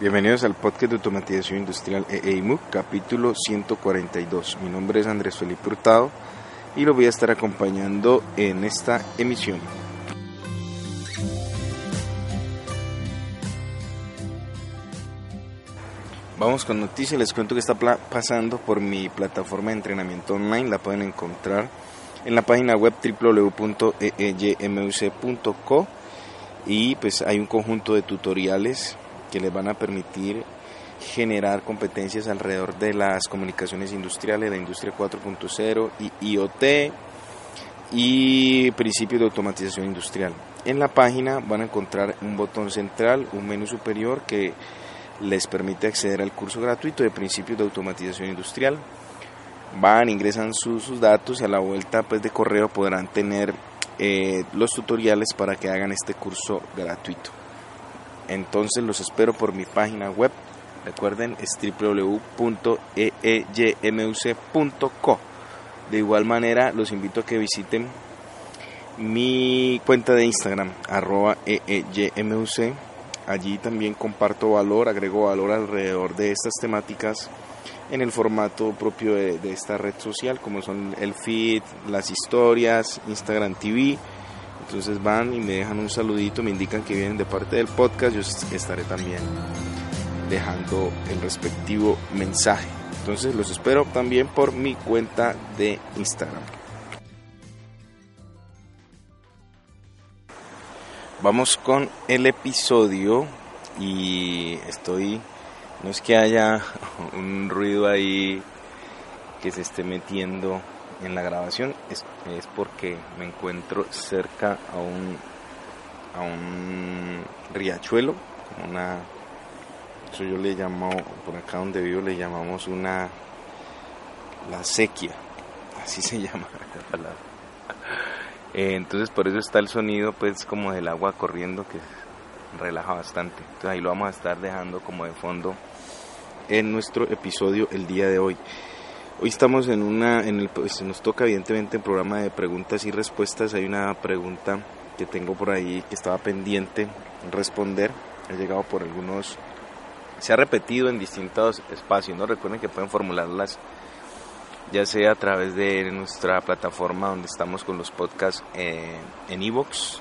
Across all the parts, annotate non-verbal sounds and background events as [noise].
Bienvenidos al podcast de automatización industrial EEIMU, capítulo 142. Mi nombre es Andrés Felipe Hurtado y lo voy a estar acompañando en esta emisión. Vamos con noticias, les cuento que está pasando por mi plataforma de entrenamiento online, la pueden encontrar en la página web www.eeymuc.co y pues hay un conjunto de tutoriales que les van a permitir generar competencias alrededor de las comunicaciones industriales, la industria 4.0 y IoT y principios de automatización industrial. En la página van a encontrar un botón central, un menú superior que les permite acceder al curso gratuito de principios de automatización industrial. Van, ingresan sus, datos y a la vuelta pues, de correo podrán tener eh, los tutoriales para que hagan este curso gratuito. Entonces los espero por mi página web. Recuerden, es www.eeymuc.co. De igual manera, los invito a que visiten mi cuenta de Instagram, arroba eeymuc. Allí también comparto valor, agrego valor alrededor de estas temáticas en el formato propio de esta red social, como son el feed, las historias, Instagram TV entonces van y me dejan un saludito, me indican que vienen de parte del podcast, yo estaré también dejando el respectivo mensaje. Entonces los espero también por mi cuenta de Instagram. Vamos con el episodio y estoy, no es que haya [laughs] un ruido ahí que se esté metiendo en la grabación es, es, porque me encuentro cerca a un, a un riachuelo, una, eso yo le llamo, por acá donde vivo le llamamos una, la sequía, así [laughs] se llama la palabra. Eh, entonces por eso está el sonido pues como del agua corriendo que relaja bastante. Entonces ahí lo vamos a estar dejando como de fondo en nuestro episodio el día de hoy. Hoy estamos en una, en el, pues, nos toca evidentemente el programa de preguntas y respuestas. Hay una pregunta que tengo por ahí que estaba pendiente responder. Ha llegado por algunos, se ha repetido en distintos espacios. No recuerden que pueden formularlas ya sea a través de nuestra plataforma donde estamos con los podcasts eh, en iVoox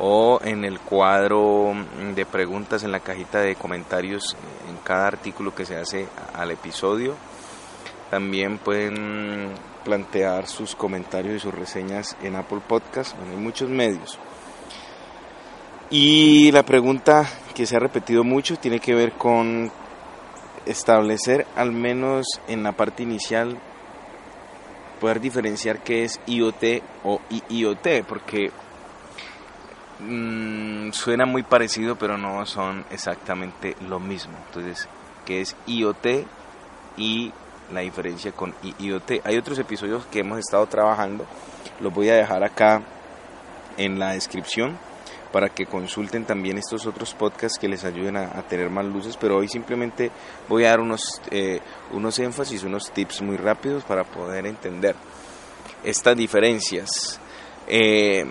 o en el cuadro de preguntas en la cajita de comentarios en cada artículo que se hace al episodio también pueden plantear sus comentarios y sus reseñas en Apple Podcast, bueno, hay muchos medios. Y la pregunta que se ha repetido mucho tiene que ver con establecer, al menos en la parte inicial, poder diferenciar qué es IoT o IoT, porque mm, suena muy parecido, pero no son exactamente lo mismo. Entonces, ¿qué es IoT y la diferencia con IoT. Hay otros episodios que hemos estado trabajando, los voy a dejar acá en la descripción para que consulten también estos otros podcasts que les ayuden a, tener más luces, pero hoy simplemente voy a dar unos, eh, unos énfasis, unos tips muy rápidos para poder entender estas diferencias. Eh,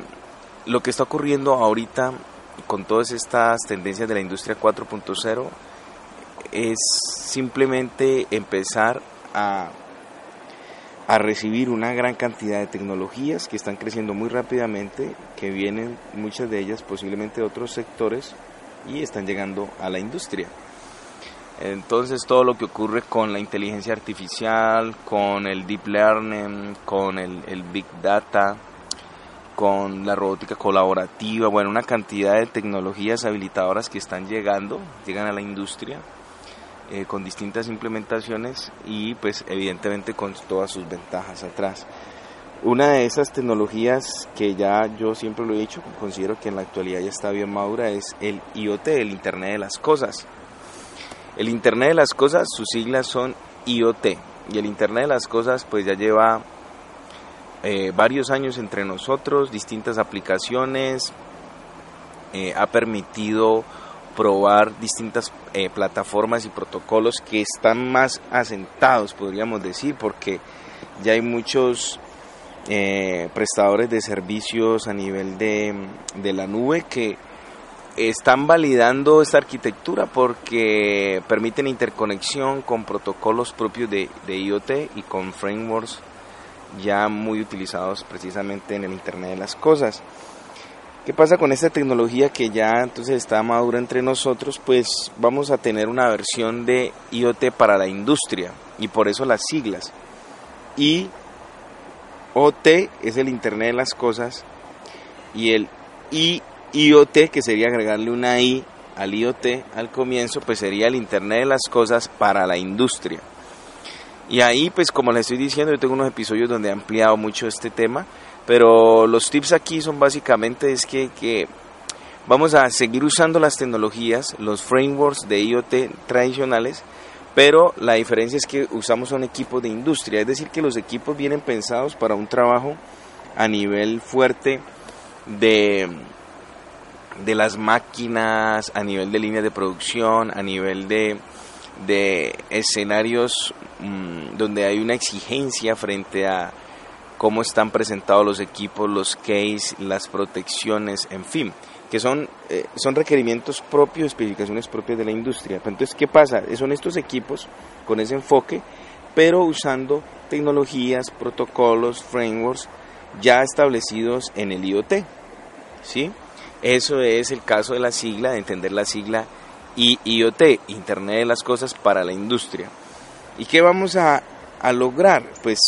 lo que está ocurriendo ahorita con todas estas tendencias de la industria 4.0 es simplemente empezar a, recibir una gran cantidad de tecnologías que están creciendo muy rápidamente, que vienen muchas de ellas posiblemente de otros sectores y están llegando a la industria. Entonces todo lo que ocurre con la inteligencia artificial, con el deep learning, con el, big data, con la robótica colaborativa, bueno, una cantidad de tecnologías habilitadoras que están llegando, llegan a la industria eh, con distintas implementaciones y pues evidentemente con todas sus ventajas atrás. Una de esas tecnologías que ya yo siempre lo he dicho, considero que en la actualidad ya está bien madura, es el IoT, el Internet de las Cosas. El Internet de las Cosas, sus siglas son IoT. Y el Internet de las Cosas pues ya lleva eh, varios años entre nosotros, distintas aplicaciones, eh, ha permitido probar distintas eh, plataformas y protocolos que están más asentados, podríamos decir, porque ya hay muchos eh, prestadores de servicios a nivel de, la nube que están validando esta arquitectura porque permiten interconexión con protocolos propios de IoT y con frameworks ya muy utilizados precisamente en el Internet de las Cosas. ¿Qué pasa con esta tecnología que ya entonces está madura entre nosotros? Pues vamos a tener una versión de IoT para la industria y por eso las siglas. IoT es el Internet de las Cosas y el IoT, que sería agregarle una I al IoT al comienzo, pues sería el Internet de las Cosas para la industria. Y ahí, pues como les estoy diciendo, yo tengo unos episodios donde he ampliado mucho este tema pero los tips aquí son básicamente es que, vamos a seguir usando las tecnologías, los frameworks de IoT tradicionales, pero la diferencia es que usamos un equipo de industria, es decir, que los equipos vienen pensados para un trabajo a nivel fuerte de, de las máquinas, a nivel de líneas de producción, a nivel de, de escenarios mm, donde hay una exigencia frente a cómo están presentados los equipos, los case, las protecciones, en fin, que son, eh, son requerimientos propios, especificaciones propias de la industria. Entonces, ¿qué pasa? Son estos equipos con ese enfoque, pero usando tecnologías, protocolos, frameworks ya establecidos en el IoT. ¿sí? Eso es el caso de la sigla, de entender la sigla IoT, Internet de las Cosas para la Industria. ¿Y qué vamos a, a lograr? Pues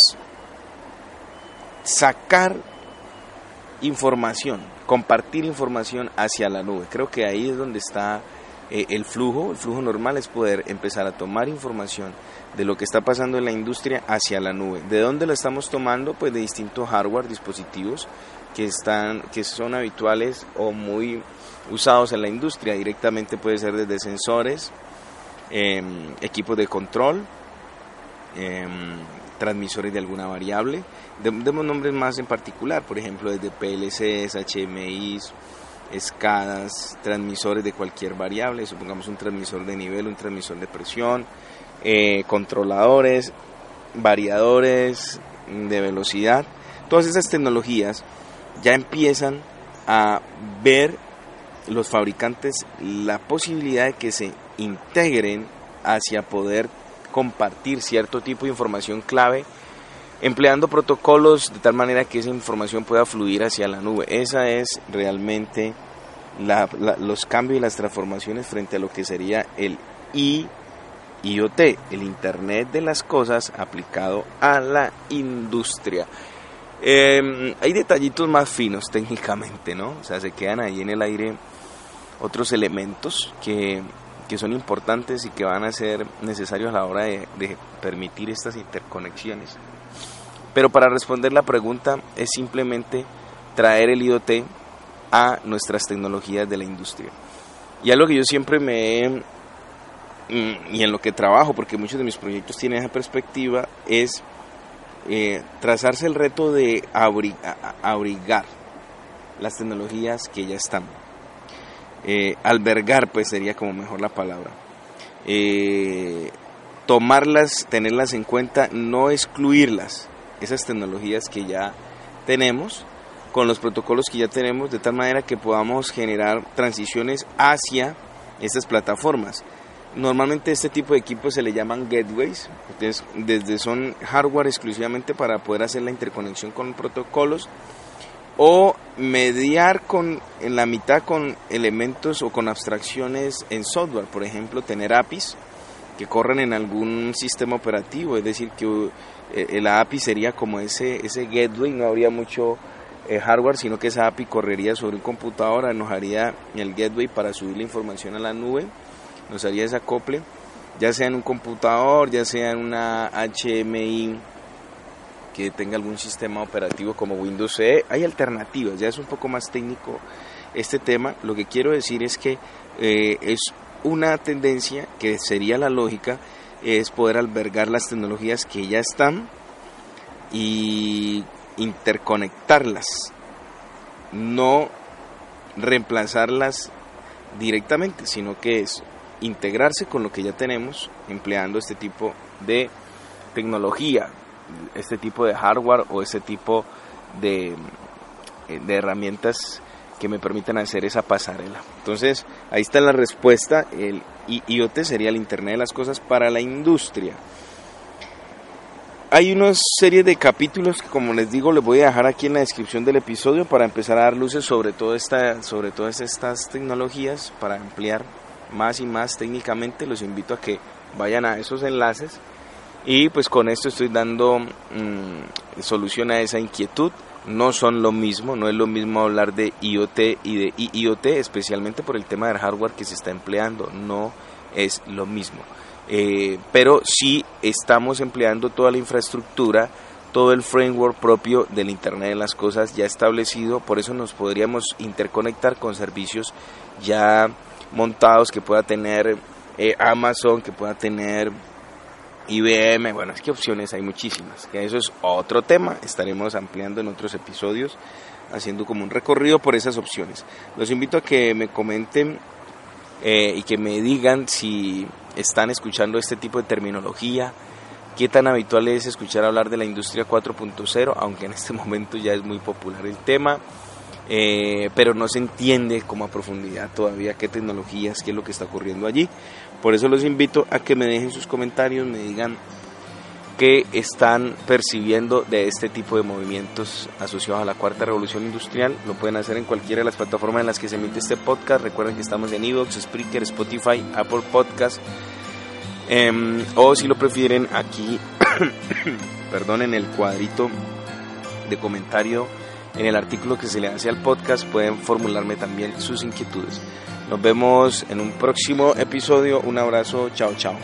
sacar información, compartir información hacia la nube. Creo que ahí es donde está eh, el flujo. El flujo normal es poder empezar a tomar información de lo que está pasando en la industria hacia la nube. ¿De dónde la estamos tomando? Pues de distintos hardware, dispositivos que, están, que son habituales o muy usados en la industria. Directamente puede ser desde sensores, em, equipos de control, em, transmisores de alguna variable. Demos nombres más en particular, por ejemplo, desde PLCs, HMIs, escadas, transmisores de cualquier variable, supongamos un transmisor de nivel, un transmisor de presión, eh, controladores, variadores de velocidad. Todas esas tecnologías ya empiezan a ver los fabricantes la posibilidad de que se integren hacia poder compartir cierto tipo de información clave empleando protocolos de tal manera que esa información pueda fluir hacia la nube. Esa es realmente los cambios y las transformaciones frente a lo que sería el IoT, el Internet de las Cosas aplicado a la industria. Em, hay detallitos más finos técnicamente, ¿no? O sea, se quedan ahí en el aire otros elementos que que son importantes y que van a ser necesarios a la hora de, permitir estas interconexiones. Pero para responder la pregunta es simplemente traer el IoT a nuestras tecnologías de la industria. Y algo que yo siempre me mm, y en lo que trabajo, porque muchos de mis proyectos tienen esa perspectiva, es eh, trazarse el reto de abrigar las tecnologías que ya están eh, albergar, pues sería como mejor la palabra. Eh, tomarlas, tenerlas en cuenta, no excluirlas, esas tecnologías que ya tenemos, con los protocolos que ya tenemos, de tal manera que podamos generar transiciones hacia estas plataformas. Normalmente este tipo de equipos se le llaman gateways, desde son hardware exclusivamente para poder hacer la interconexión con protocolos o mediar con en la mitad con elementos o con abstracciones en software, por ejemplo, tener APIs que corren en algún sistema operativo, es decir, que eh, la API sería como ese ese gateway, no habría mucho eh, hardware, sino que esa API correría sobre un computador, nos haría el gateway para subir la información a la nube, nos haría ese acople, ya sea en un computador, ya sea en una HMI que tenga algún sistema operativo como Windows CE. Hay alternativas, ya es un poco más técnico este tema. Lo que quiero decir es que eh, es una tendencia que sería la lógica, es poder albergar las tecnologías que ya están y interconectarlas, no reemplazarlas directamente, sino que es integrarse con lo que ya tenemos empleando este tipo de tecnología este tipo de hardware o ese tipo de, eh, herramientas que me permitan hacer esa pasarela. Entonces, ahí está la respuesta. El IoT sería el Internet de las Cosas para la industria. Hay una serie de capítulos que, como les digo, les voy a dejar aquí en la descripción del episodio para empezar a dar luces sobre, todo esta, sobre todas estas tecnologías, para ampliar más y más técnicamente. Los invito a que vayan a esos enlaces y pues con esto estoy dando mm, solución a esa inquietud. No son lo mismo, no es lo mismo hablar de IoT y de IoT, especialmente por el tema del hardware que se está empleando. No es lo mismo. Eh, pero sí estamos empleando toda la infraestructura, todo el framework propio del Internet de las Cosas ya establecido, por eso nos podríamos interconectar con servicios ya montados que pueda tener eh, Amazon, que pueda tener IBM, bueno, es que opciones hay muchísimas, que eso es otro tema, estaremos ampliando en otros episodios, haciendo como un recorrido por esas opciones. Los invito a que me comenten eh, y que me digan si están escuchando este tipo de terminología, qué tan habitual es escuchar hablar de la industria 4.0, aunque en este momento ya es muy popular el tema, eh, pero no se entiende como a profundidad todavía qué tecnologías, qué es lo que está ocurriendo allí. Por eso los invito a que me dejen sus comentarios, me digan qué están percibiendo de este tipo de movimientos asociados a la cuarta revolución industrial. Lo pueden hacer en cualquiera de las plataformas en las que se emite este podcast. Recuerden que estamos en Evox, Spreaker, Spotify, Apple Podcast. Em, o si lo prefieren aquí, [coughs] perdón, en el cuadrito de comentario, en el artículo que se le hace al podcast, pueden formularme también sus inquietudes. Nos vemos en un próximo episodio. Un abrazo. Chao, chao.